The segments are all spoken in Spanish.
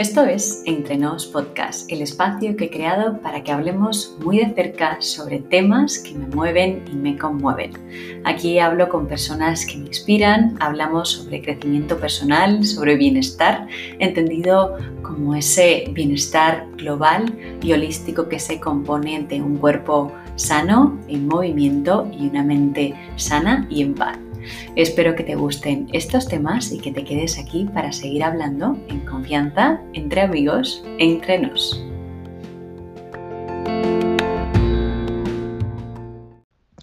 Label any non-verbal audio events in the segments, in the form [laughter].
Esto es Entre Nos Podcast, el espacio que he creado para que hablemos muy de cerca sobre temas que me mueven y me conmueven. Aquí hablo con personas que me inspiran, hablamos sobre crecimiento personal, sobre bienestar, entendido como ese bienestar global y holístico que se compone de un cuerpo sano, en movimiento y una mente sana y en paz. Espero que te gusten estos temas y que te quedes aquí para seguir hablando en confianza, entre amigos, entre nos.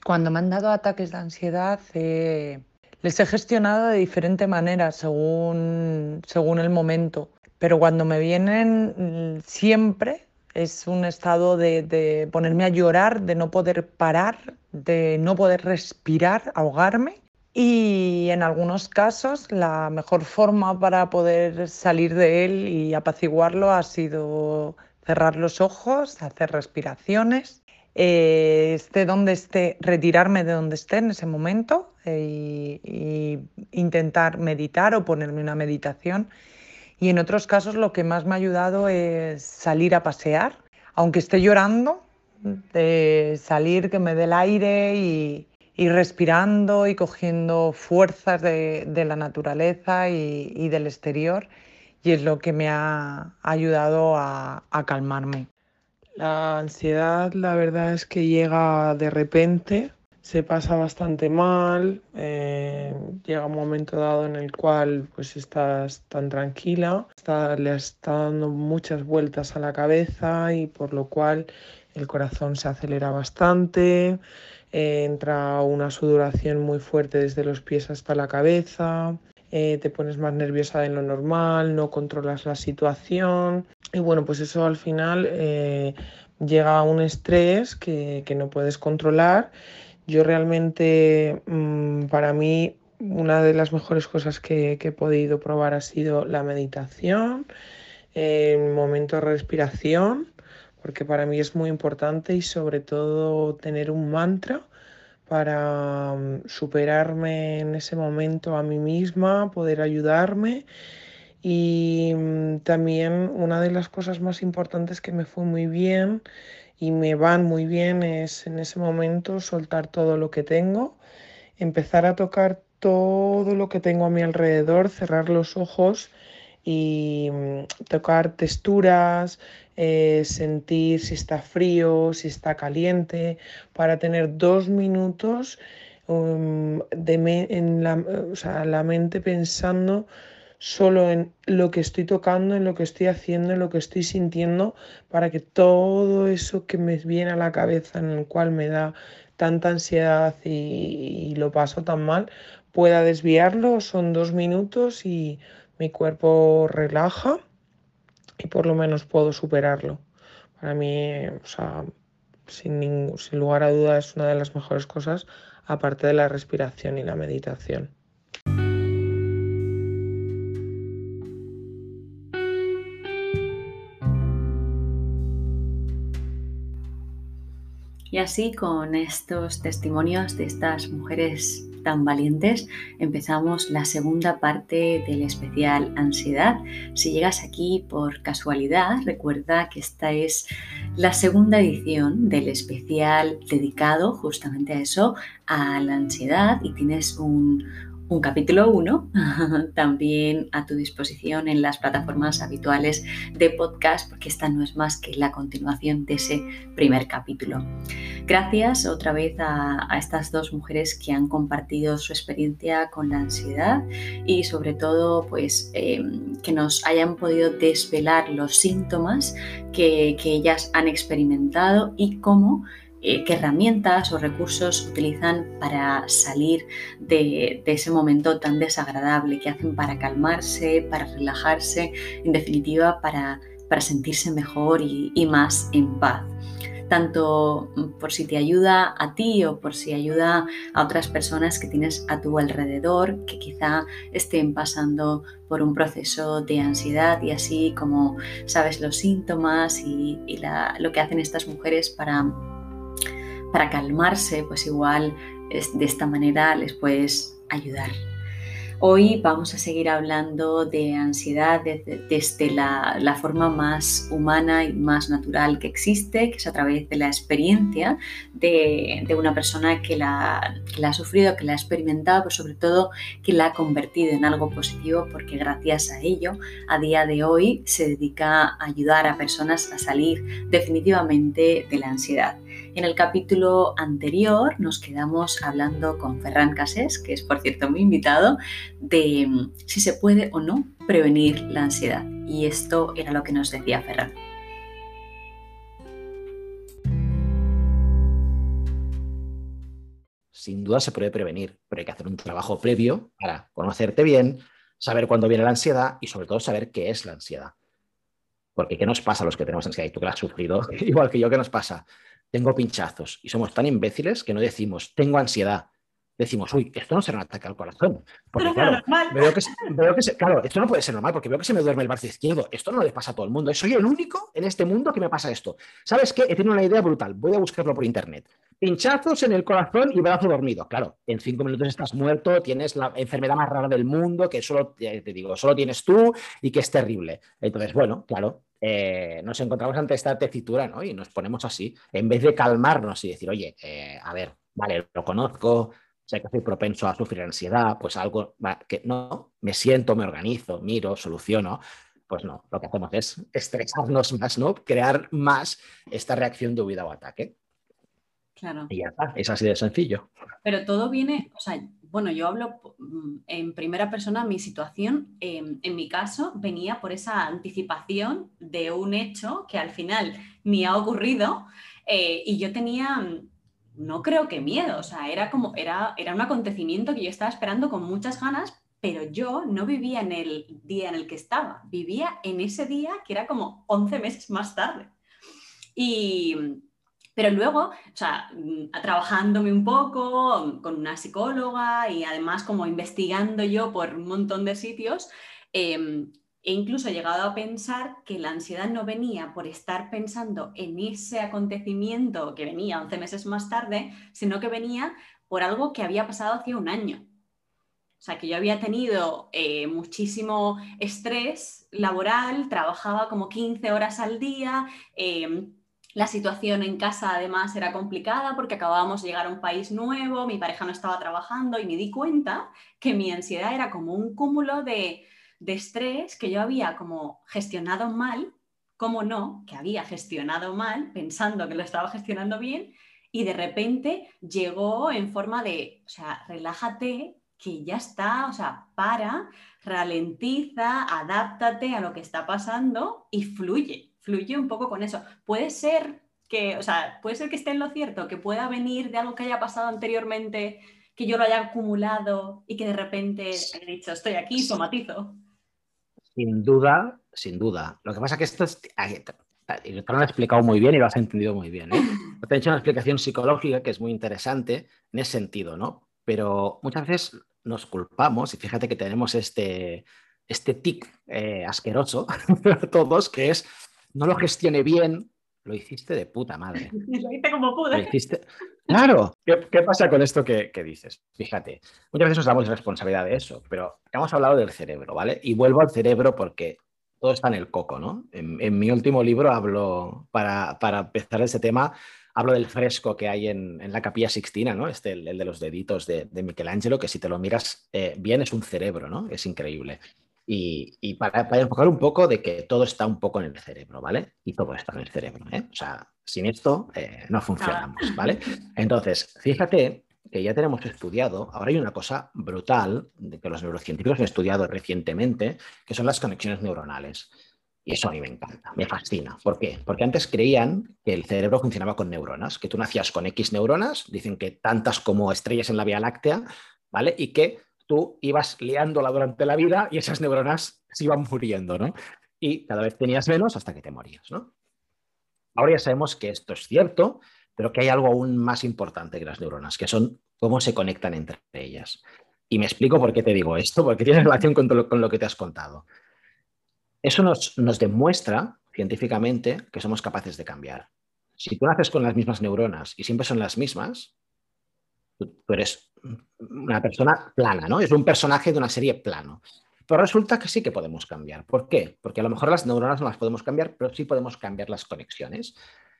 Cuando me han dado ataques de ansiedad, les he gestionado de diferente manera según, según el momento. Pero cuando me vienen siempre es un estado de, ponerme a llorar, de no poder parar, de no poder respirar, ahogarme y en algunos casos la mejor forma para poder salir de él y apaciguarlo ha sido cerrar los ojos, hacer respiraciones, eh, esté donde esté, retirarme de donde esté en ese momento e, intentar meditar o ponerme una meditación. Y en otros casos lo que más me ha ayudado es salir a pasear, aunque esté llorando, de salir, que me dé el aire y, y respirando y cogiendo fuerzas de, la naturaleza y, del exterior y es lo que me ha ayudado a, calmarme. La ansiedad la verdad es que llega de repente, se pasa bastante mal, eh, llega un momento dado en el cual pues estás tan tranquila, le está dando muchas vueltas a la cabeza y por lo cual el corazón se acelera bastante, eh, entra una sudoración muy fuerte desde los pies hasta la cabeza, eh, te pones más nerviosa de lo normal, no controlas la situación y bueno, pues eso al final eh, llega a un estrés que, no puedes controlar. Yo realmente, mm, para mí, una de las mejores cosas que, que, he podido probar ha sido la meditación, el momento de respiración porque para mí es muy importante y sobre todo tener un mantra para mm, superarme en ese momento a mí misma, poder ayudarme. Y mm, también una de las cosas más importantes que me fue muy bien y me van muy bien es en ese momento soltar todo lo que tengo, empezar a tocar todo lo que tengo a mi alrededor, cerrar los ojos y mm, tocar texturas, eh, sentir si está frío, si está caliente, para tener dos minutos um, de en la, la mente pensando solo en lo que estoy tocando, en lo que estoy haciendo, en lo que estoy sintiendo, para que todo eso que me viene a la cabeza, en el cual me da tanta ansiedad y lo paso tan mal, pueda desviarlo. Son dos minutos y mi cuerpo relaja y por lo menos puedo superarlo. Para mí, o sea, sin, sin lugar a dudas, es una de las mejores cosas, aparte de la respiración y la meditación. Y así con estos testimonios de estas mujeres tan valientes, empezamos la segunda parte del especial Ansiedad. Si llegas aquí por casualidad, recuerda que esta es la segunda edición del especial dedicado justamente a eso, a la ansiedad, y tienes un, un capítulo 1 [laughs] también a tu disposición en las plataformas habituales de podcast, porque esta no es más que la continuación de ese primer capítulo. Gracias otra vez a, estas dos mujeres que han compartido su experiencia con la ansiedad y sobre todo pues em, que nos hayan podido desvelar los síntomas que, que ellas han experimentado y cómo eh, qué herramientas o recursos utilizan para salir de, ese momento tan desagradable, qué hacen para calmarse, para relajarse, en definitiva para, sentirse mejor y, más en paz. Tanto por si te ayuda a ti o por si ayuda a otras personas que tienes a tu alrededor que quizá estén pasando por un proceso de ansiedad y así como sabes los síntomas y, lo que hacen estas mujeres para para calmarse, pues igual de esta manera les puedes ayudar. Hoy vamos a seguir hablando de ansiedad desde, la, forma más humana y más natural que existe, que es a través de la experiencia de, una persona que la, ha sufrido, que la ha experimentado, pero sobre todo que la ha convertido en algo positivo porque gracias a ello a día de hoy se dedica a ayudar a personas a salir definitivamente de la ansiedad. En el capítulo anterior nos quedamos hablando con Ferran Casés, que es por cierto mi invitado, de mm, si se puede o no prevenir la ansiedad. Y esto era lo que nos decía Ferran. Sin duda se puede prevenir, pero hay que hacer un trabajo previo para conocerte bien, saber cuándo viene la ansiedad y sobre todo saber qué es la ansiedad. Porque ¿qué nos pasa a los que tenemos ansiedad? Y tú que la has sufrido, [laughs] igual que yo, ¿qué nos pasa? Tengo pinchazos. Y somos tan imbéciles que no decimos, tengo ansiedad. Decimos, uy, esto no será un ataque al corazón. Porque, claro, veo que, veo que claro, esto no puede ser normal porque veo que se me duerme el brazo izquierdo. Esto no le pasa a todo el mundo. Soy el único en este mundo que me pasa esto. ¿Sabes qué? He tenido una idea brutal. Voy a buscarlo por internet. Pinchazos en el corazón y brazo dormido. Claro, en cinco minutos estás muerto, tienes la enfermedad más rara del mundo que solo, te digo, solo tienes tú y que es terrible. Entonces, bueno, claro, eh, nos encontramos ante esta tesitura ¿no? y nos ponemos así, en vez de calmarnos y decir, oye, eh, a ver, vale, lo conozco, sé que soy propenso a sufrir ansiedad, pues algo que no, me siento, me organizo, miro, soluciono. Pues no, lo que hacemos es [laughs] estresarnos más, ¿no? Crear más esta reacción de huida o ataque. Claro. Y ya está, es así de sencillo. Pero todo viene, o sea, bueno, yo hablo mm, en primera persona, mi situación, em, en mi caso, venía por esa anticipación de un hecho que al final ni ha ocurrido eh, y yo tenía, mm, no creo que miedo, o sea, era como, era, era un acontecimiento que yo estaba esperando con muchas ganas, pero yo no vivía en el día en el que estaba, vivía en ese día que era como 11 meses más tarde. Y, pero luego, o sea, mm, trabajándome un poco con una psicóloga y además como investigando yo por un montón de sitios, em, he incluso llegado a pensar que la ansiedad no venía por estar pensando en ese acontecimiento que venía 11 meses más tarde, sino que venía por algo que había pasado hacía un año. O sea, que yo había tenido eh, muchísimo estrés laboral, trabajaba como 15 horas al día, em, la situación en casa además era complicada porque acabábamos de llegar a un país nuevo, mi pareja no estaba trabajando y me di cuenta que mi ansiedad era como un cúmulo de, estrés que yo había como gestionado mal, como no, que había gestionado mal pensando que lo estaba gestionando bien y de repente llegó en forma de, o sea, relájate, que ya está, o sea, para, ralentiza, adáptate a lo que está pasando y fluye fluye un poco con eso. Puede ser que, o sea, puede ser que esté en lo cierto, que pueda venir de algo que haya pasado anteriormente, que yo lo haya acumulado y que de repente he dicho, estoy aquí, somatizo. Sin duda, sin duda. Lo que pasa es que esto es... Te lo han explicado muy bien y lo has entendido muy bien. ¿eh? [laughs] Te he hecho una explicación psicológica que es muy interesante en ese sentido, ¿no? Pero muchas veces nos culpamos y fíjate que tenemos este, este tic eh, asqueroso [laughs] todos, que es no lo gestione bien, lo hiciste de puta madre. [laughs] lo hice como pude. Claro. ¿Qué, pasa con esto que, dices? Fíjate, muchas veces nos damos responsabilidad de eso, pero hemos hablado del cerebro, ¿vale? Y vuelvo al cerebro porque todo está en el coco, ¿no? En, mi último libro hablo, para, empezar ese tema, hablo del fresco que hay en, la capilla sixtina, ¿no? Este, el, de los deditos de, de, Michelangelo, que si te lo miras eh, bien es un cerebro, ¿no? Es increíble. Y, para, enfocar un poco de que todo está un poco en el cerebro, ¿vale? Y todo está en el cerebro, ¿eh? O sea, sin esto eh, no funcionamos, ¿vale? Entonces, fíjate que ya tenemos estudiado, ahora hay una cosa brutal que los neurocientíficos han estudiado recientemente, que son las conexiones neuronales. Y eso a mí me encanta, me fascina. ¿Por qué? Porque antes creían que el cerebro funcionaba con neuronas, que tú nacías con X neuronas, dicen que tantas como estrellas en la Vía Láctea, ¿vale? Y que tú ibas liándola durante la vida y esas neuronas se iban muriendo, ¿no? Y cada vez tenías menos hasta que te morías, ¿no? Ahora ya sabemos que esto es cierto, pero que hay algo aún más importante que las neuronas, que son cómo se conectan entre ellas. Y me explico por qué te digo esto, porque tiene relación con, lo, que te has contado. Eso nos, nos demuestra científicamente que somos capaces de cambiar. Si tú naces con las mismas neuronas y siempre son las mismas, Tú, eres una persona plana, ¿no? Es un personaje de una serie plano. Pero resulta que sí que podemos cambiar. ¿Por qué? Porque a lo mejor las neuronas no las podemos cambiar, pero sí podemos cambiar las conexiones.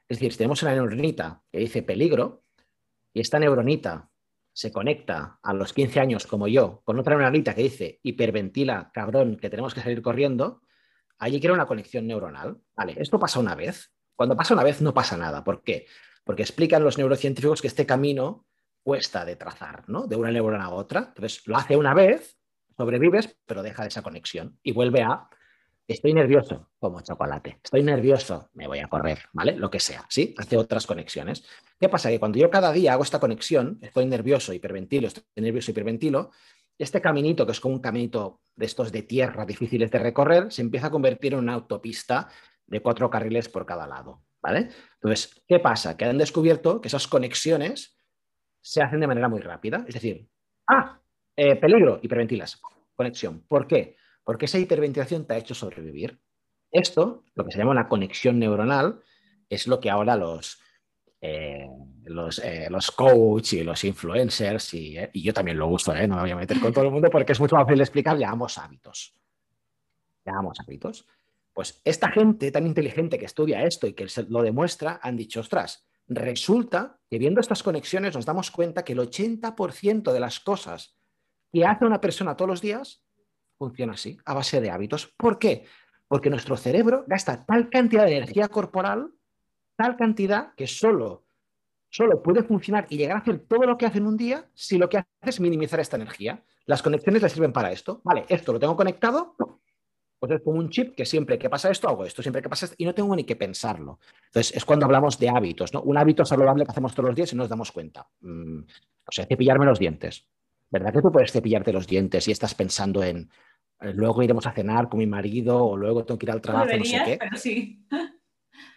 Es decir, si tenemos una neuronita que dice peligro y esta neuronita se conecta a los 15 años como yo con otra neuronita que dice hiperventila, cabrón, que tenemos que salir corriendo, allí quiero una conexión neuronal. Vale, esto pasa una vez. Cuando pasa una vez no pasa nada. ¿Por qué? Porque explican los neurocientíficos que este camino cuesta de trazar, ¿no? De una neurona a otra. Entonces lo hace una vez, sobrevives, pero deja esa conexión y vuelve a estoy nervioso, como chocolate, estoy nervioso, me voy a correr, ¿vale? Lo que sea, ¿sí? Hace otras conexiones. ¿Qué pasa? Que cuando yo cada día hago esta conexión, estoy nervioso, hiperventilo, estoy nervioso, hiperventilo, este caminito, que es como un caminito de estos de tierra difíciles de recorrer, se empieza a convertir en una autopista de cuatro carriles por cada lado, ¿vale? Entonces, ¿qué pasa? Que han descubierto que esas conexiones se hacen de manera muy rápida. Es decir, ah, eh, peligro, hiperventilas, conexión. ¿Por qué? Porque esa hiperventilación te ha hecho sobrevivir. Esto, lo que se llama una conexión neuronal, es lo que ahora los, eh, los, eh, los coach y los influencers, y, yo también lo uso, no me voy a meter con todo el mundo porque es mucho más fácil de explicar, llamamos hábitos. Llamamos hábitos. Pues esta gente tan inteligente que estudia esto y que lo demuestra, han dicho, ostras, Resulta que viendo estas conexiones nos damos cuenta que el 80% de las cosas que hace una persona todos los días funciona así, a base de hábitos. ¿Por qué? Porque nuestro cerebro gasta tal cantidad de energía corporal, tal cantidad que solo, solo puede funcionar y llegar a hacer todo lo que hace en un día si lo que hace es minimizar esta energía. Las conexiones le sirven para esto. Vale, esto lo tengo conectado, pues es como un chip que siempre que pasa esto hago esto, siempre que pasa esto, y no tengo ni que pensarlo. Entonces, es cuando hablamos de hábitos, ¿no? Un hábito saludable que hacemos todos los días y nos damos cuenta. Mm, o sea, cepillarme los dientes. ¿Verdad que tú puedes cepillarte los dientes y estás pensando en eh, luego iremos a cenar con mi marido o luego tengo que ir al trabajo, no sé qué? Pero sí. [laughs]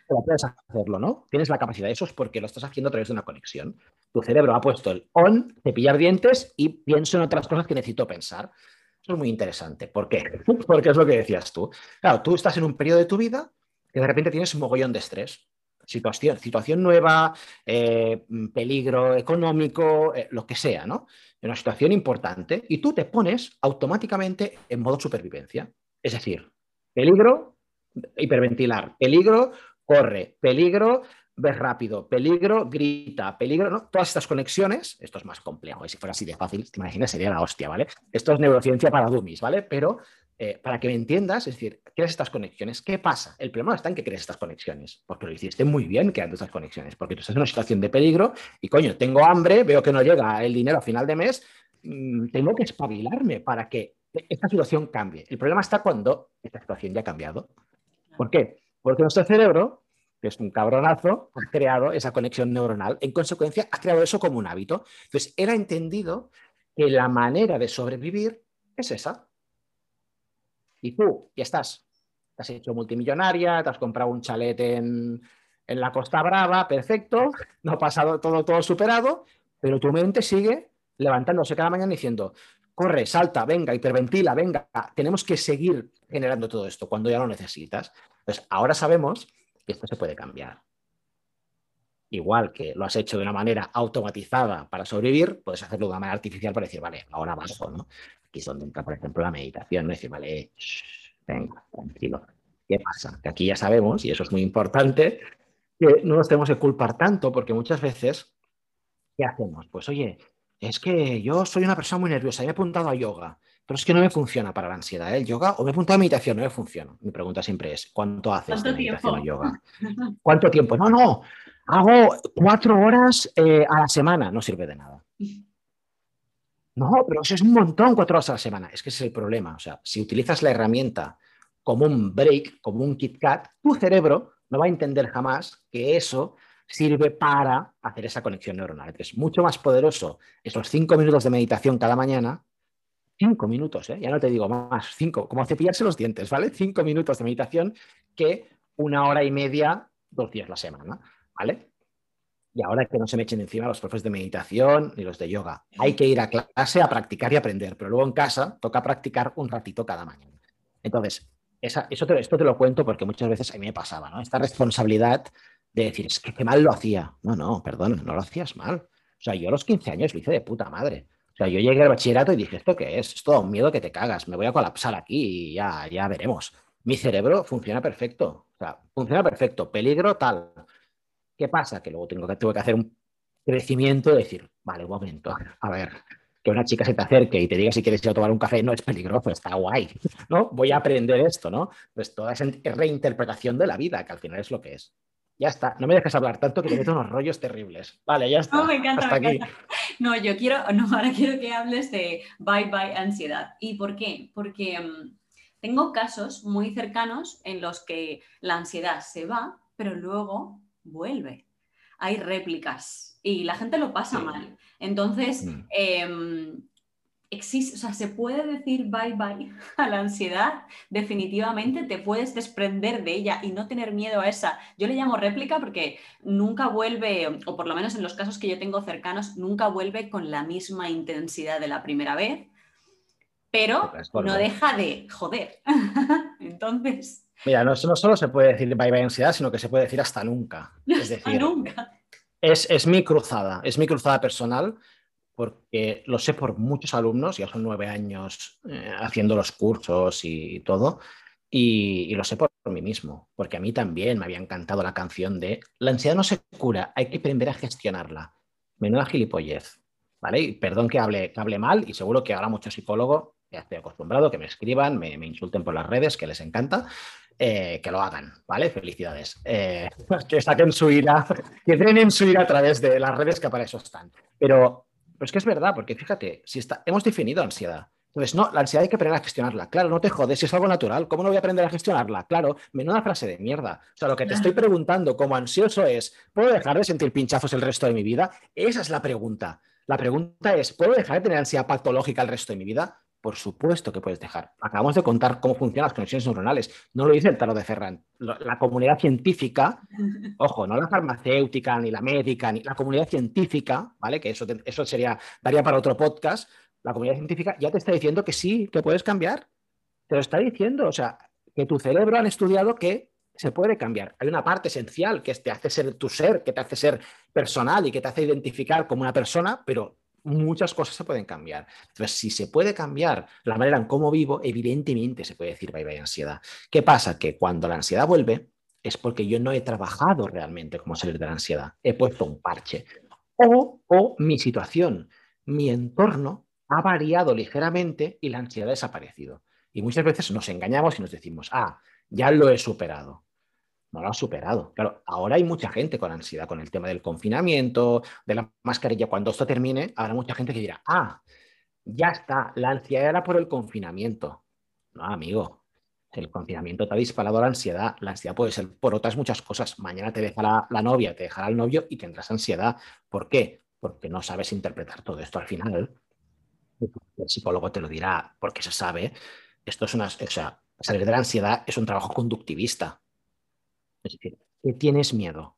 Pero puedes hacerlo, ¿no? Tienes la capacidad. Eso es porque lo estás haciendo a través de una conexión. Tu cerebro ha puesto el on, cepillar dientes y pienso en otras cosas que necesito pensar. Eso es muy interesante. ¿Por qué? [laughs] Porque es lo que decías tú. Claro, tú estás en un periodo de tu vida que de repente tienes un mogollón de estrés. Situación, situación nueva, eh, peligro económico, eh, lo que sea, ¿no? Una situación importante y tú te pones automáticamente en modo supervivencia. Es decir, peligro, hiperventilar, peligro, corre, peligro, ves rápido, peligro, grita, peligro, ¿no? Todas estas conexiones, esto es más complejo, y si fuera así de fácil, te imaginas, sería la hostia, ¿vale? Esto es neurociencia para dummies, ¿vale? Pero eh, para que me entiendas, es decir, creas estas conexiones, ¿qué pasa? El problema está en que crees estas conexiones, porque lo hiciste muy bien creando estas conexiones, porque tú estás en una situación de peligro y, coño, tengo hambre, veo que no llega el dinero a final de mes, mm, tengo que espabilarme para que esta situación cambie. El problema está cuando esta situación ya ha cambiado. ¿Por qué? Porque nuestro cerebro que es un cabronazo, ha creado esa conexión neuronal. En consecuencia, ha creado eso como un hábito. Entonces, él ha entendido que la manera de sobrevivir es esa. Y tú ya estás, te has hecho multimillonaria, te has comprado un chalet en, en la Costa Brava, perfecto, no ha pasado todo, todo superado, pero tu mente sigue levantándose cada mañana diciendo, corre, salta, venga, hiperventila, venga, tenemos que seguir generando todo esto cuando ya lo necesitas. Entonces, ahora sabemos esto se puede cambiar. Igual que lo has hecho de una manera automatizada para sobrevivir, puedes hacerlo de una manera artificial para decir, vale, ahora bajo, ¿no? Aquí es donde entra, por ejemplo, la meditación, ¿no? Decir, vale, venga, tranquilo. ¿Qué pasa? Que aquí ya sabemos, y eso es muy importante, que no nos tenemos que culpar tanto, porque muchas veces, ¿qué hacemos? Pues oye, es que yo soy una persona muy nerviosa, y he apuntado a yoga. Pero es que no me funciona para la ansiedad. ¿eh? El yoga, o me apunto a meditación, no me funciona. Mi pregunta siempre es, ¿cuánto haces de meditación o yoga? [laughs] ¿Cuánto tiempo? No, no, hago cuatro horas eh, a la semana. No sirve de nada. No, pero eso es un montón, cuatro horas a la semana. Es que ese es el problema. O sea, si utilizas la herramienta como un break, como un KitKat, tu cerebro no va a entender jamás que eso sirve para hacer esa conexión neuronal. Es mucho más poderoso esos cinco minutos de meditación cada mañana cinco minutos, ¿eh? ya no te digo más, cinco, como cepillarse los dientes, ¿vale? Cinco minutos de meditación que una hora y media, dos días la semana, ¿vale? Y ahora que no se me echen encima los profes de meditación ni los de yoga. Hay que ir a clase a practicar y aprender, pero luego en casa toca practicar un ratito cada mañana. Entonces, eso esto te lo cuento porque muchas veces a mí me pasaba, ¿no? Esta responsabilidad de decir, es que qué mal lo hacía. No, no, perdón, no lo hacías mal. O sea, yo a los 15 años lo hice de puta madre. Sea, yo llegué al bachillerato y dije, ¿esto qué es? Es todo un miedo que te cagas, me voy a colapsar aquí y ya, ya veremos. Mi cerebro funciona perfecto. O sea, funciona perfecto. Peligro tal. ¿Qué pasa? Que luego tengo que, tengo que hacer un crecimiento y decir, vale, un momento, a ver, que una chica se te acerque y te diga si quieres ir a tomar un café no es peligroso, está guay, ¿no? Voy a aprender esto, ¿no? Pues toda esa reinterpretación de la vida, que al final es lo que es. Ya está, no me dejes hablar tanto que te meto unos rollos terribles. Vale, ya está. No, me encanta, Hasta aquí. No, yo quiero, no, ahora quiero que hables de bye bye ansiedad. ¿Y por qué? Porque mm, tengo casos muy cercanos en los que la ansiedad se va, pero luego vuelve. Hay réplicas y la gente lo pasa mal. Entonces, mm. em, existe, o sea, se puede decir bye bye a la ansiedad, definitivamente te puedes desprender de ella y no tener miedo a esa. Yo le llamo réplica porque nunca vuelve, o por lo menos en los casos que yo tengo cercanos, nunca vuelve con la misma intensidad de la primera vez, pero no deja de joder. [laughs] Entonces... Mira, no, solo se puede decir bye bye ansiedad, sino que se puede decir hasta nunca. Es [laughs] decir, nunca. Es, mi cruzada, es mi cruzada personal, porque lo sé por muchos alumnos, ya son nueve años eh, haciendo los cursos y, todo, y, lo sé por, mí mismo, porque a mí también me había encantado la canción de La ansiedad no se cura, hay que aprender a gestionarla. Menuda gilipollez, ¿vale? Y perdón que hable, hable mal, y seguro que ahora mucho psicólogo, ya estoy acostumbrado, que me escriban, me, me insulten por las redes, que les encanta, eh, que lo hagan, ¿vale? Felicidades. Eh, [laughs] que saquen su ira, que drenen su ira a través de las redes que para eso están. Pero, es que es verdad, porque fíjate, si está, hemos definido ansiedad. Entonces, no, la ansiedad hay que aprender a gestionarla. Claro, no te jodes, si es algo natural, ¿cómo no voy a aprender a gestionarla? Claro, menuda frase de mierda. O sea, lo que te estoy preguntando como ansioso es, ¿puedo dejar de sentir pinchazos el resto de mi vida? Esa es la pregunta. La pregunta es, ¿puedo dejar de tener ansiedad patológica el resto de mi vida? Por supuesto que puedes dejar. Acabamos de contar cómo funcionan las conexiones neuronales. No lo dice el tarot de Ferran. La comunidad científica, [laughs] ojo, no la farmacéutica, ni la médica, ni la comunidad científica, ¿vale? Que eso, eso sería, daría para otro podcast. La comunidad científica ya te está diciendo que sí, que puedes cambiar. Te lo está diciendo. O sea, que tu cerebro han estudiado que se puede cambiar. Hay una parte esencial que te hace ser tu ser, que te hace ser personal y que te hace identificar como una persona, pero muchas cosas se pueden cambiar. Entonces, si se puede cambiar la manera en cómo vivo, evidentemente se puede decir bye bye ansiedad. ¿Qué pasa? Que cuando la ansiedad vuelve es porque yo no he trabajado realmente cómo salir de la ansiedad. He puesto un parche. O, o mi situación, mi entorno ha variado ligeramente y la ansiedad ha desaparecido. Y muchas veces nos engañamos y nos decimos, ah, ya lo he superado no lo ha superado. Claro, ahora hay mucha gente con ansiedad con el tema del confinamiento, de la mascarilla. Cuando esto termine, habrá mucha gente que dirá, ah, ya está, la ansiedad era por el confinamiento. No, amigo, el confinamiento te ha disparado la ansiedad. La ansiedad puede ser por otras muchas cosas. Mañana te dejará la novia, te dejará el novio y tendrás ansiedad. ¿Por qué? Porque no sabes interpretar todo esto al final. El psicólogo te lo dirá porque se sabe. Esto es una, o sea, salir de la ansiedad es un trabajo conductivista es decir, ¿qué tienes miedo?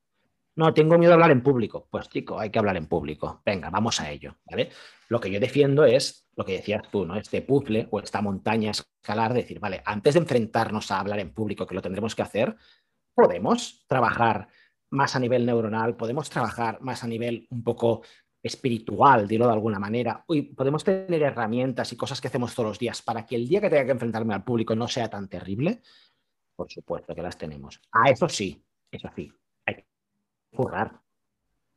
No, tengo miedo a hablar en público. Pues chico, hay que hablar en público. Venga, vamos a ello. ¿vale? Lo que yo defiendo es lo que decías tú, ¿no? Este puzzle o esta montaña escalar, decir, vale, antes de enfrentarnos a hablar en público, que lo tendremos que hacer, podemos trabajar más a nivel neuronal, podemos trabajar más a nivel un poco espiritual, dirlo de alguna manera, y podemos tener herramientas y cosas que hacemos todos los días para que el día que tenga que enfrentarme al público no sea tan terrible. Por supuesto que las tenemos. A eso sí, eso sí, hay que currar.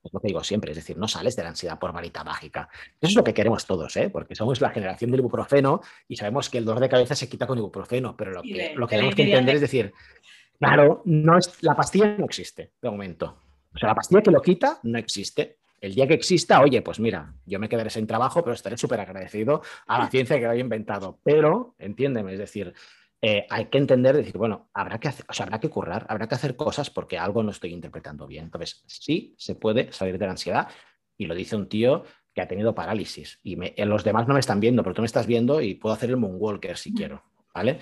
Es lo que digo siempre, es decir, no sales de la ansiedad por varita mágica. Eso es lo que queremos todos, ¿eh? porque somos la generación del ibuprofeno y sabemos que el dolor de cabeza se quita con ibuprofeno, pero lo que, lo que tenemos que entender es decir, claro, no es, la pastilla no existe de momento. O sea, la pastilla que lo quita no existe. El día que exista, oye, pues mira, yo me quedaré sin trabajo, pero estaré súper agradecido a la ciencia que lo haya inventado. Pero, entiéndeme, es decir, eh, hay que entender, decir, bueno, habrá que, hacer, habrá que currar, habrá que hacer cosas porque algo no estoy interpretando bien. Entonces, sí se puede salir de la ansiedad y lo dice un tío que ha tenido parálisis y eh, los demás no me están viendo, pero tú me estás viendo y puedo hacer el moonwalker si quiero, ¿vale?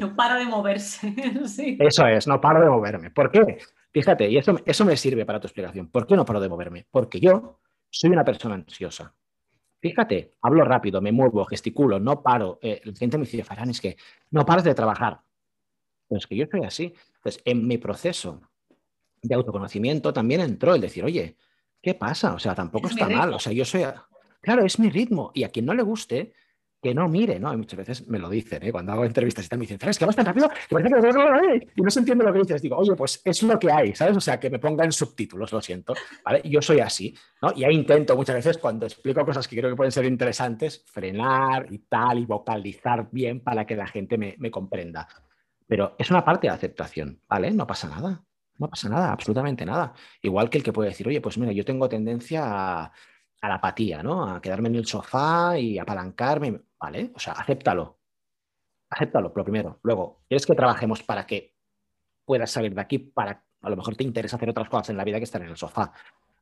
No para de moverse. [laughs] Eso es, no paro de moverme. ¿Por qué? Fíjate, y eso, eso me sirve para tu explicación. ¿Por qué no paro de moverme? Porque yo soy una persona ansiosa. Fíjate, hablo rápido, me muevo, gesticulo, no paro. Eh, el cliente me dice, Farán, es que no paras de trabajar. Pero es que yo soy así. Entonces, en mi proceso de autoconocimiento también entró el decir, oye, ¿qué pasa? O sea, tampoco está mal. O sea, yo soy, claro, es mi ritmo. Y a quien no le guste, que no mire, ¿no? Y muchas veces me lo dicen, ¿eh? Cuando hago entrevistas y tal, me dicen, ¿sabes que vas tan rápido? Y no se entiende lo que dices. Digo, oye, pues es lo que hay, ¿sabes? O sea, que me pongan subtítulos, lo siento, ¿vale? Yo soy así, ¿no? Y ahí intento muchas veces, cuando explico cosas que creo que pueden ser interesantes, frenar y tal, y vocalizar bien para que la gente me, me comprenda. Pero es una parte de aceptación, ¿vale? No pasa nada. No pasa nada, absolutamente nada. Igual que el que puede decir, oye, pues mira, yo tengo tendencia a, a la apatía, ¿no? A quedarme en el sofá y apalancarme, ¿vale? O sea, acéptalo. Acéptalo, lo primero. Luego, ¿quieres que trabajemos para que puedas salir de aquí? Para, a lo mejor te interesa hacer otras cosas en la vida que estar en el sofá,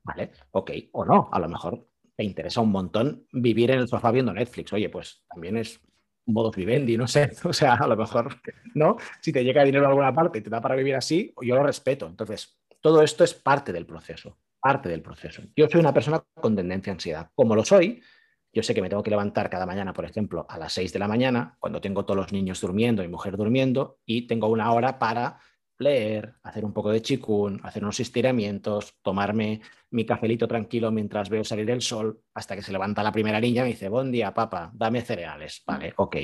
¿vale? Ok, o no, a lo mejor te interesa un montón vivir en el sofá viendo Netflix. Oye, pues también es un modo vivendi, no sé. [laughs] O sea, a lo mejor, ¿no? Si te llega dinero a alguna parte y te da para vivir así, yo lo respeto. Entonces, todo esto es parte del proceso parte del proceso. Yo soy una persona con tendencia a ansiedad. Como lo soy, yo sé que me tengo que levantar cada mañana, por ejemplo, a las 6 de la mañana, cuando tengo todos los niños durmiendo y mujer durmiendo, y tengo una hora para leer, hacer un poco de chikun, hacer unos estiramientos, tomarme mi cafelito tranquilo mientras veo salir el sol, hasta que se levanta la primera niña y me dice, buen día, papá, dame cereales. Vale, ok.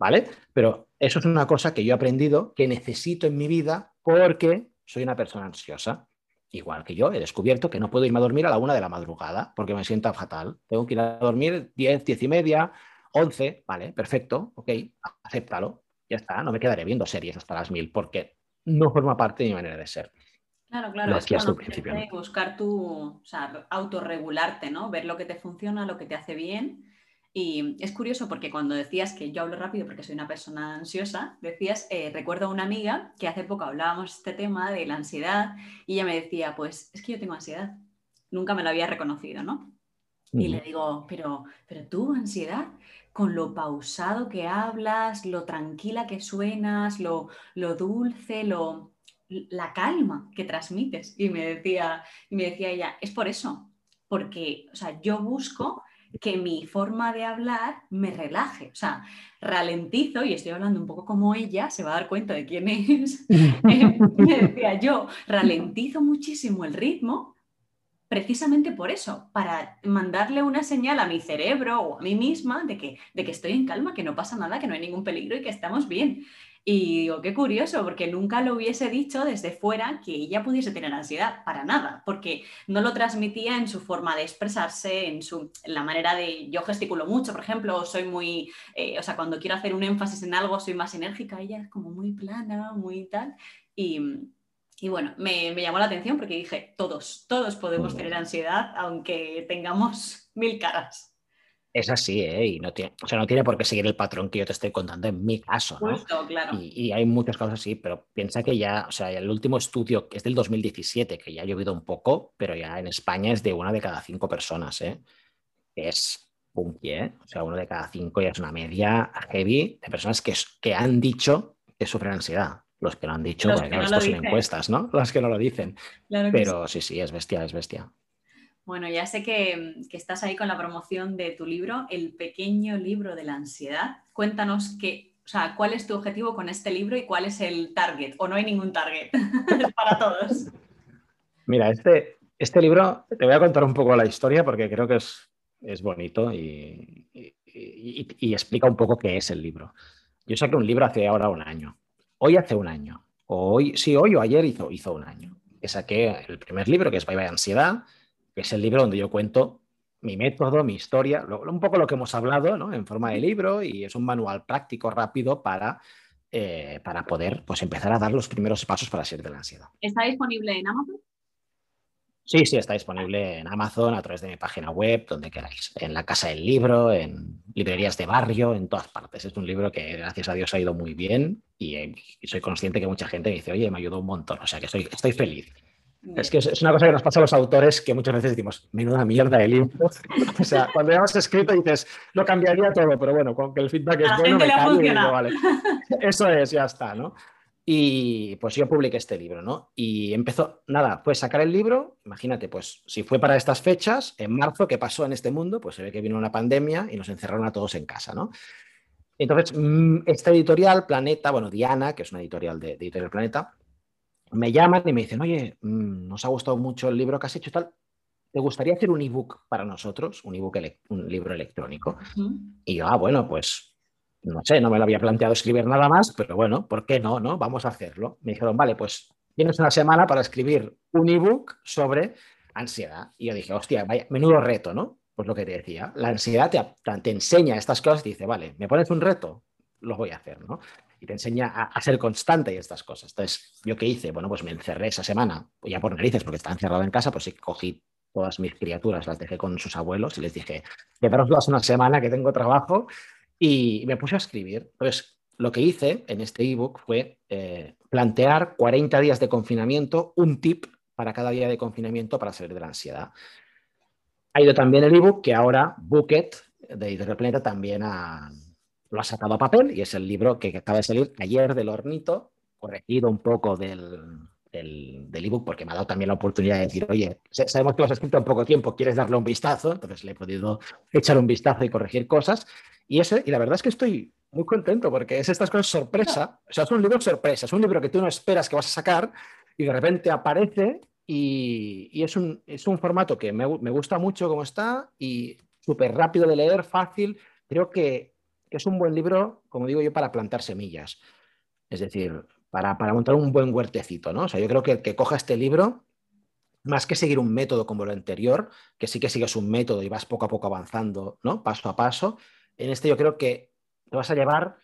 ¿Vale? Pero eso es una cosa que yo he aprendido que necesito en mi vida porque soy una persona ansiosa igual que yo, he descubierto que no puedo irme a dormir a la una de la madrugada porque me sienta fatal. Tengo que ir a dormir 10, 10 y media, 11, vale, perfecto, ok, acéptalo, ya está, no me quedaré viendo series hasta las mil porque no forma parte de mi manera de ser. Claro, claro, es cuando principio, buscar tu, o sea, autorregularte, ¿no? Ver lo que te funciona, lo que te hace bien y es curioso porque cuando decías que yo hablo rápido porque soy una persona ansiosa, decías, eh, recuerdo a una amiga que hace poco hablábamos este tema de la ansiedad y ella me decía, pues es que yo tengo ansiedad. Nunca me lo había reconocido, ¿no? Y le digo, pero, pero tú, ansiedad, con lo pausado que hablas, lo tranquila que suenas, lo, lo dulce, lo, la calma que transmites. Y me decía, y me decía ella, es por eso, porque o sea, yo busco que mi forma de hablar me relaje. O sea, ralentizo, y estoy hablando un poco como ella, se va a dar cuenta de quién es. [laughs] Eh, me decía yo, ralentizo muchísimo el ritmo precisamente por eso, para mandarle una señal a mi cerebro o a mí misma de que, de que estoy en calma, que no pasa nada, que no hay ningún peligro y que estamos bien. Y digo, qué curioso, porque nunca lo hubiese dicho desde fuera que ella pudiese tener ansiedad, para nada, porque no lo transmitía en su forma de expresarse, en, su, la manera de, yo gesticulo mucho, por ejemplo, soy muy, eh, o sea, cuando quiero hacer un énfasis en algo soy más enérgica, ella es como muy plana, muy tal, y, y bueno, me, me, llamó la atención porque dije, todos, todos podemos tener ansiedad, aunque tengamos [laughs] mil caras. Es así, ¿eh? Y no tiene, o sea, no tiene por qué seguir el patrón que yo te estoy contando en mi caso, ¿no? claro. y, hay muchas cosas así, pero piensa que ya, o sea, el último estudio que es del 2017, que ya ha llovido un poco, pero ya en España es de una de cada cinco personas, ¿eh? Es punky, ¿eh? O sea, uno de cada cinco ya es una media heavy de personas que, que han dicho que sufren ansiedad. Los que lo han dicho, porque claro, son encuestas, ¿no? [laughs] Los que no lo dicen. pero sí, sí, es bestia, es bestia. Bueno, ya sé que, estás ahí con la promoción de tu libro, El pequeño libro de la ansiedad. Cuéntanos qué, o sea, cuál es tu objetivo con este libro y cuál es el target, o no hay ningún target [laughs] para todos. Mira, este, este libro, te voy a contar un poco la historia porque creo que es, es bonito y, y, explica un poco qué es el libro. Yo saqué un libro hace ahora un año. Hoy hace un año. hoy, sí, hoy o ayer hizo, hizo un año. Que saqué el primer libro, que es Bye Bye Ansiedad, que es el libro donde yo cuento mi método, mi historia, un poco lo que hemos hablado ¿no? en forma de libro y es un manual práctico, rápido para, eh, para poder pues, empezar a dar los primeros pasos para salir de la ansiedad. ¿Está disponible en Amazon? Sí, sí, está disponible en Amazon a través de mi página web, donde queráis, en la casa del libro, en librerías de barrio, en todas partes. Es un libro que gracias a Dios ha ido muy bien y, eh, soy consciente que mucha gente me dice, oye, me ayudó un montón, o sea que estoy, estoy feliz. Es que es una cosa que nos pasa a los autores que muchas veces decimos, menuda mierda de libro. [laughs] o sea, cuando ya hemos escrito dices, lo cambiaría todo, pero bueno, con que el feedback es bueno, me callo y digo, vale. Eso es, ya está, ¿no? Y pues yo publiqué este libro, ¿no? Y empezó, nada, pues sacar el libro, imagínate, pues si fue para estas fechas, en marzo, ¿qué pasó en este mundo? Pues se ve que vino una pandemia y nos encerraron a todos en casa, ¿no? Entonces, mm, esta editorial, Planeta, bueno, Diana, que es una editorial de, de Editorial Planeta, me llaman y me dicen, oye, mm, nos ha gustado mucho el libro que has hecho y tal, ¿te gustaría hacer un ebook para nosotros? Un ebook, un libro electrónico. Y yo, ah, bueno, pues no sé, no me lo había planteado escribir nada más, pero bueno, ¿por qué no? no? Vamos a hacerlo. Me dijeron, vale, pues tienes una semana para escribir un ebook sobre ansiedad. Y yo dije, hostia, vaya, menudo reto, ¿no? Pues lo que te decía, la ansiedad te, te enseña estas cosas y dice, vale, me pones un reto, lo voy a hacer, ¿no? Y te enseña a, ser constante y estas cosas. Entonces, ¿yo qué hice? Bueno, pues me encerré esa semana, ya por narices, porque estaba encerrado en casa, pues sí cogí todas mis criaturas, las dejé con sus abuelos y les dije, quedaros una semana que tengo trabajo y me puse a escribir. Entonces, lo que hice en este ebook fue eh, plantear 40 días de confinamiento, un tip para cada día de confinamiento para salir de la ansiedad. Ha ido también el ebook que ahora Bucket de Editorial Planeta también lo ha sacado a papel y es el libro que acaba de salir ayer del hornito, corregido un poco del, del, ebook porque me ha dado también la oportunidad de decir, oye, sabemos que lo has escrito en poco tiempo, quieres darle un vistazo, entonces le he podido echar un vistazo y corregir cosas. Y, ese, y la verdad es que estoy muy contento porque es estas cosas sorpresa, o sea, es un libro sorpresa, es un libro que tú no esperas que vas a sacar y de repente aparece y, es, un, es, un, formato que me, me gusta mucho como está y súper rápido de leer, fácil. Creo que, que, es un buen libro, como digo yo, para plantar semillas. Es decir, para, montar un buen huertecito, ¿no? O sea, yo creo que el que coja este libro, más que seguir un método como lo anterior, que sí que sigues un método y vas poco a poco avanzando, ¿no? Paso a paso, en este yo creo que te vas a llevar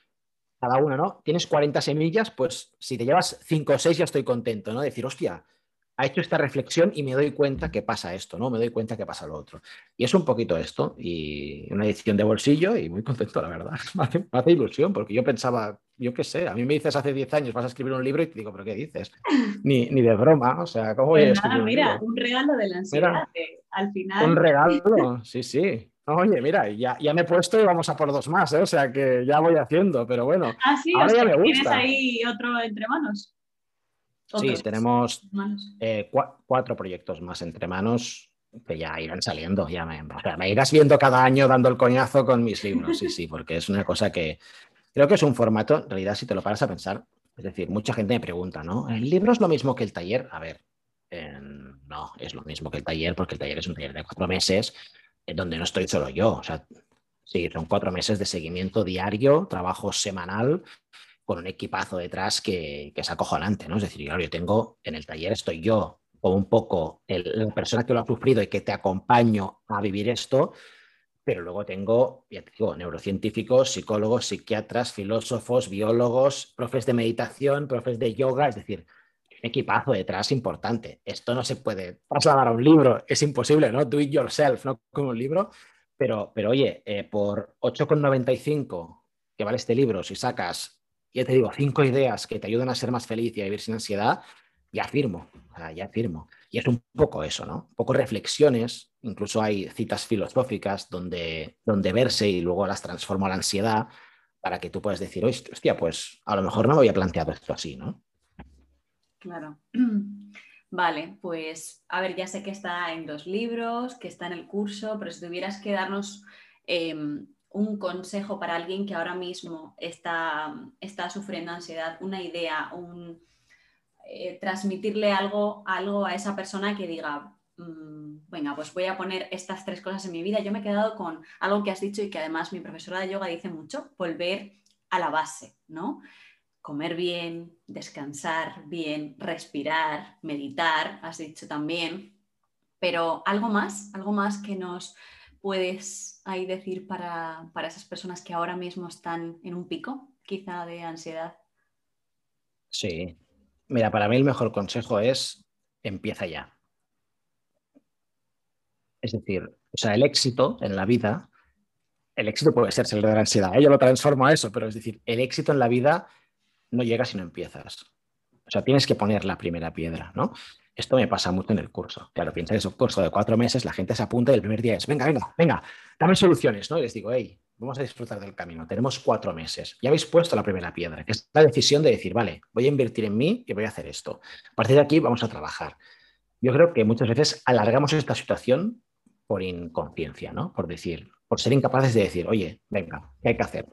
cada una, ¿no? Tienes 40 semillas, pues si te llevas 5 o 6 ya estoy contento, ¿no? Decir, hostia, ha hecho esta reflexión y me doy cuenta que pasa esto, ¿no? Me doy cuenta que pasa lo otro. Y es un poquito esto, y una edición de bolsillo y muy contento, la verdad. [laughs] Me hace, ilusión, porque yo pensaba, yo qué sé, a mí me dices hace 10 años vas a escribir un libro y te digo, ¿pero qué dices? Ni, ni de broma, o sea, ¿cómo voy a pues escribir Mira, un, regalo de la ansiedad, al final... Un regalo, sí, sí. Oye, mira, ya, ya me he puesto y vamos a por dos más, ¿eh? o sea que ya voy haciendo, pero bueno. Ah, sí, ahora ya me gusta. ¿tienes ahí otro entre manos? Sí, tenemos eh, cuatro proyectos más entre manos que ya irán saliendo. Ya me, me, irás viendo cada año dando el coñazo con mis libros, sí, sí, porque es una cosa que creo que es un formato, en realidad, si te lo paras a pensar, es decir, mucha gente me pregunta, ¿no? ¿El libro es lo mismo que el taller? A ver, no, es lo mismo que el taller, porque el taller es un taller de cuatro meses, en donde no estoy solo yo. O sea, sí, son cuatro meses de seguimiento diario, trabajo semanal con un equipazo detrás que, es acojonante, ¿no? Es decir, claro, yo tengo, en el taller estoy yo como un poco la persona que lo ha sufrido y que te acompaño a vivir esto, pero luego tengo, ya te digo, neurocientíficos, psicólogos, psiquiatras, filósofos, biólogos, profes de meditación, profes de yoga, es decir, un equipazo detrás importante. Esto no se puede trasladar a un libro, es imposible, ¿no? Do it yourself, no como un libro, pero, pero oye, eh, por 8,95 que vale este libro, si sacas ya te digo, cinco ideas que te ayudan a ser más feliz y a vivir sin ansiedad, ya firmo, ya firmo. Y es un poco eso, ¿no? Un poco reflexiones, incluso hay citas filosóficas donde, donde verse y luego las transformo a la ansiedad para que tú puedas decir, hostia, pues a lo mejor no me había planteado esto así, ¿no? Claro. [clears throat] Vale, pues a ver, ya sé que está en dos libros, que está en el curso, pero si tuvieras que darnos em, un consejo para alguien que ahora mismo está, está sufriendo ansiedad, una idea, un, eh, transmitirle algo, algo a esa persona que diga, mm, venga, pues voy a poner estas tres cosas en mi vida. Yo me he quedado con algo que has dicho y que además mi profesora de yoga dice mucho, volver a la base, ¿no? Comer bien, descansar bien, respirar, meditar, has dicho también, pero algo más, algo más que nos puedes ahí decir para, esas personas que ahora mismo están en un pico, quizá de ansiedad? Sí. Mira, para mí el mejor consejo es empieza ya. Es decir, o sea, el éxito en la vida, el éxito puede ser salir de la ansiedad, ¿eh? yo lo transformo a eso, pero es decir, el éxito en la vida no llega si no empiezas. O sea, tienes que poner la primera piedra, ¿no? Esto me pasa mucho en el curso. Claro, piensa que es un curso de cuatro meses, la gente se apunta y el primer día es, venga, venga, venga, dame soluciones, ¿no? Y les digo, hey, vamos a disfrutar del camino. Tenemos cuatro meses. Ya habéis puesto la primera piedra, que es la decisión de decir, vale, voy a invertir en mí y voy a hacer esto. A partir de aquí vamos a trabajar. Yo creo que muchas veces alargamos esta situación por inconsciencia, ¿no? Por decir, por ser incapaces de decir, oye, venga, ¿qué hay que hacer?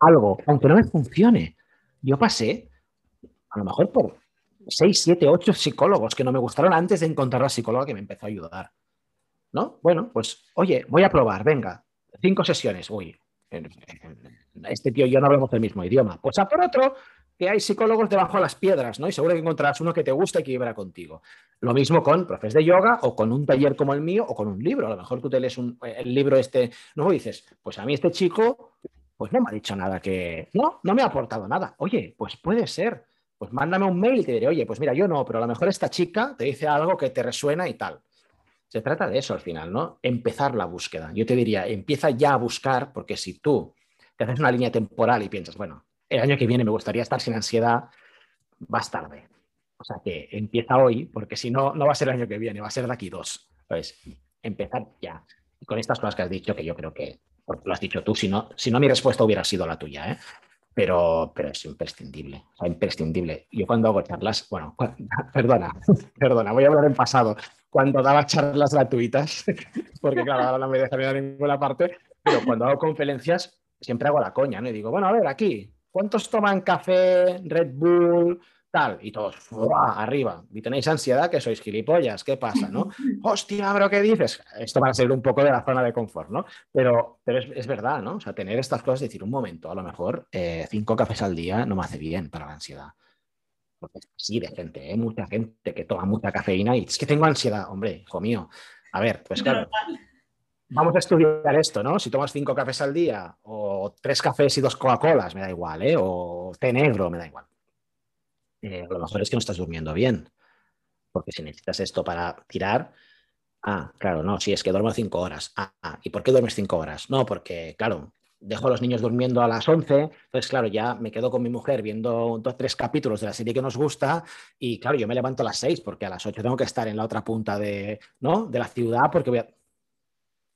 Algo, aunque no me funcione. Yo pasé, a lo mejor por seis, siete, ocho psicólogos que no me gustaron antes de encontrar la psicóloga que me empezó a ayudar. ¿no? Bueno, pues, oye, voy a probar, venga, cinco sesiones. Uy, este tío y yo no hablamos el mismo idioma. Pues a por otro, que hay psicólogos debajo de las piedras, ¿no? Y seguro que encontrarás uno que te gusta y que vibra contigo. Lo mismo con profes de yoga o con un taller como el mío o con un libro. A lo mejor tú te lees el libro este, no dices, pues a mí este chico, pues no me ha dicho nada que, no, no me ha aportado nada. Oye, pues puede ser. Pues mándame un mail y te diré, oye, pues mira, yo no, pero a lo mejor esta chica te dice algo que te resuena y tal. Se trata de eso al final, ¿no? Empezar la búsqueda. Yo te diría, empieza ya a buscar, porque si tú te haces una línea temporal y piensas, bueno, el año que viene me gustaría estar sin ansiedad, vas tarde. O sea que empieza hoy, porque si no, no va a ser el año que viene, va a ser de aquí dos. Pues empezar ya. Con estas cosas que has dicho, que yo creo que, lo has dicho tú, si no, si no mi respuesta hubiera sido la tuya, ¿eh? Pero, pero es imprescindible, o sea, imprescindible. Yo cuando hago charlas, bueno, [laughs] perdona, perdona, voy a hablar en pasado. Cuando daba charlas gratuitas, [laughs] porque claro, ahora no me dejan ir a ninguna parte, pero cuando hago conferencias siempre hago la coña, ¿no? Y digo, bueno, a ver, aquí, ¿cuántos toman café, Red Bull, tal? Y todos, arriba. Y tenéis ansiedad que sois gilipollas, ¿qué pasa, no? [laughs] Hostia, bro, ¿qué dices? Esto va a ser un poco de la zona de confort, ¿no? Pero, pero es, verdad, ¿no? O sea, tener estas cosas, decir, un momento, a lo mejor eh, cinco cafés al día no me hace bien para la ansiedad. Porque sí, de gente, ¿eh? mucha gente que toma mucha cafeína y es que tengo ansiedad, hombre, hijo mío. A ver, pues claro vamos a estudiar esto, ¿no? Si tomas cinco cafés al día o tres cafés y dos Coca-Colas, me da igual, ¿eh? O té negro, me da igual. Eh, lo mejor es que no estás durmiendo bien. Porque si necesitas esto para tirar, ah, claro, no, si es que duermo cinco horas. Ah, ah, ¿y por qué duermes cinco horas? No, porque, claro, dejo a los niños durmiendo a las once, entonces, claro, ya me quedo con mi mujer viendo dos, tres capítulos de la serie que nos gusta y, claro, yo me levanto a las seis porque a las ocho tengo que estar en la otra punta de, ¿no? de la ciudad porque voy a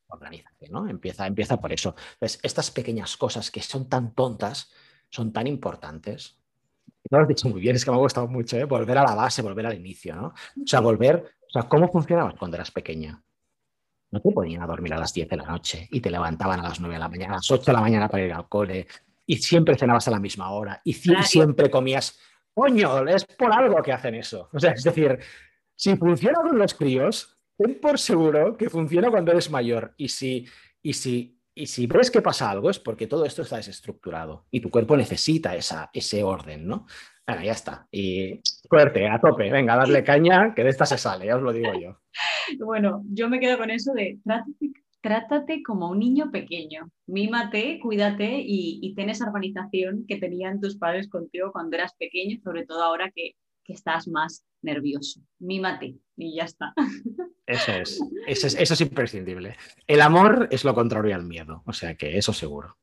organízate, ¿no? Empieza, empieza por eso. Entonces, estas pequeñas cosas que son tan tontas son tan importantes. No lo has dicho muy bien, es que me ha gustado mucho, ¿eh? Volver a la base, volver al inicio, ¿no? O sea, volver, o sea, ¿cómo funcionabas cuando eras pequeña? No te ponían a dormir a las 10 de la noche y te levantaban a las 9 de la mañana, a las 8 de la mañana para ir al cole y siempre cenabas a la misma hora y siempre comías. Coño, es por algo que hacen eso. O sea, es decir, si funciona con los críos, ten por seguro que funciona cuando eres mayor. Y si, y si, y si ves que pasa algo es porque todo esto está desestructurado y tu cuerpo necesita esa, ese orden, ¿no? Bueno, ya está. Y suerte, a tope. Venga, darle caña, que de esta se sale, ya os lo digo yo. [laughs] Bueno, yo me quedo con eso de trátate, como un niño pequeño. Mímate, cuídate y, y ten esa organización que tenían tus padres contigo cuando eras pequeño, sobre todo ahora que que estás más nervioso. Mímate y ya está. Eso es, [laughs] eso es, eso es imprescindible. El amor es lo contrario al miedo, o sea que eso seguro.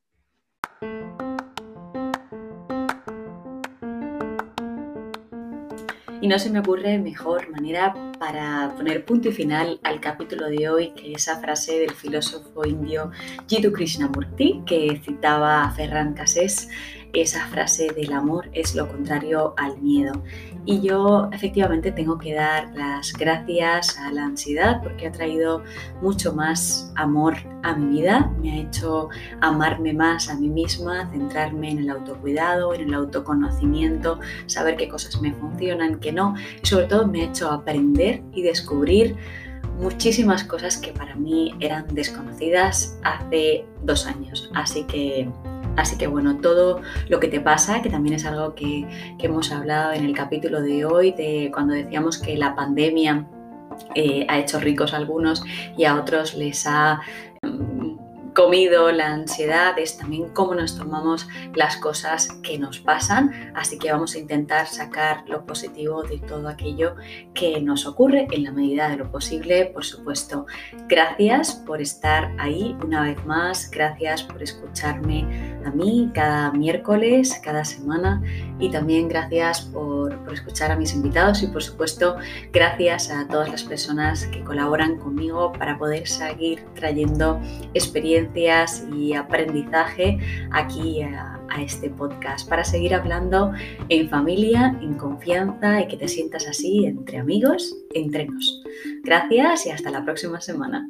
Y no se me ocurre mejor manera para poner punto y final al capítulo de hoy que esa frase del filósofo indio Jiddu Krishnamurti que citaba a Ferran Cassés esa frase del amor es lo contrario al miedo. Y yo efectivamente tengo que dar las gracias a la ansiedad porque ha traído mucho más amor a mi vida, me ha hecho amarme más a mí misma, centrarme en el autocuidado, en el autoconocimiento, saber qué cosas me funcionan, qué no, y sobre todo me ha hecho aprender y descubrir muchísimas cosas que para mí eran desconocidas hace dos años. Así que Así que bueno, todo lo que te pasa, que también es algo que, hemos hablado en el capítulo de hoy, de cuando decíamos que la pandemia eh, ha hecho ricos a algunos y a otros les ha comido, la ansiedad, es también cómo nos tomamos las cosas que nos pasan. Así que vamos a intentar sacar lo positivo de todo aquello que nos ocurre en la medida de lo posible, por supuesto. Gracias por estar ahí una vez más, gracias por escucharme a mí cada miércoles, cada semana y también gracias por, por escuchar a mis invitados y por supuesto gracias a todas las personas que colaboran conmigo para poder seguir trayendo experiencias y aprendizaje aquí a, este podcast para seguir hablando en familia, en confianza y que te sientas así entre amigos, entre nos. Gracias y hasta la próxima semana.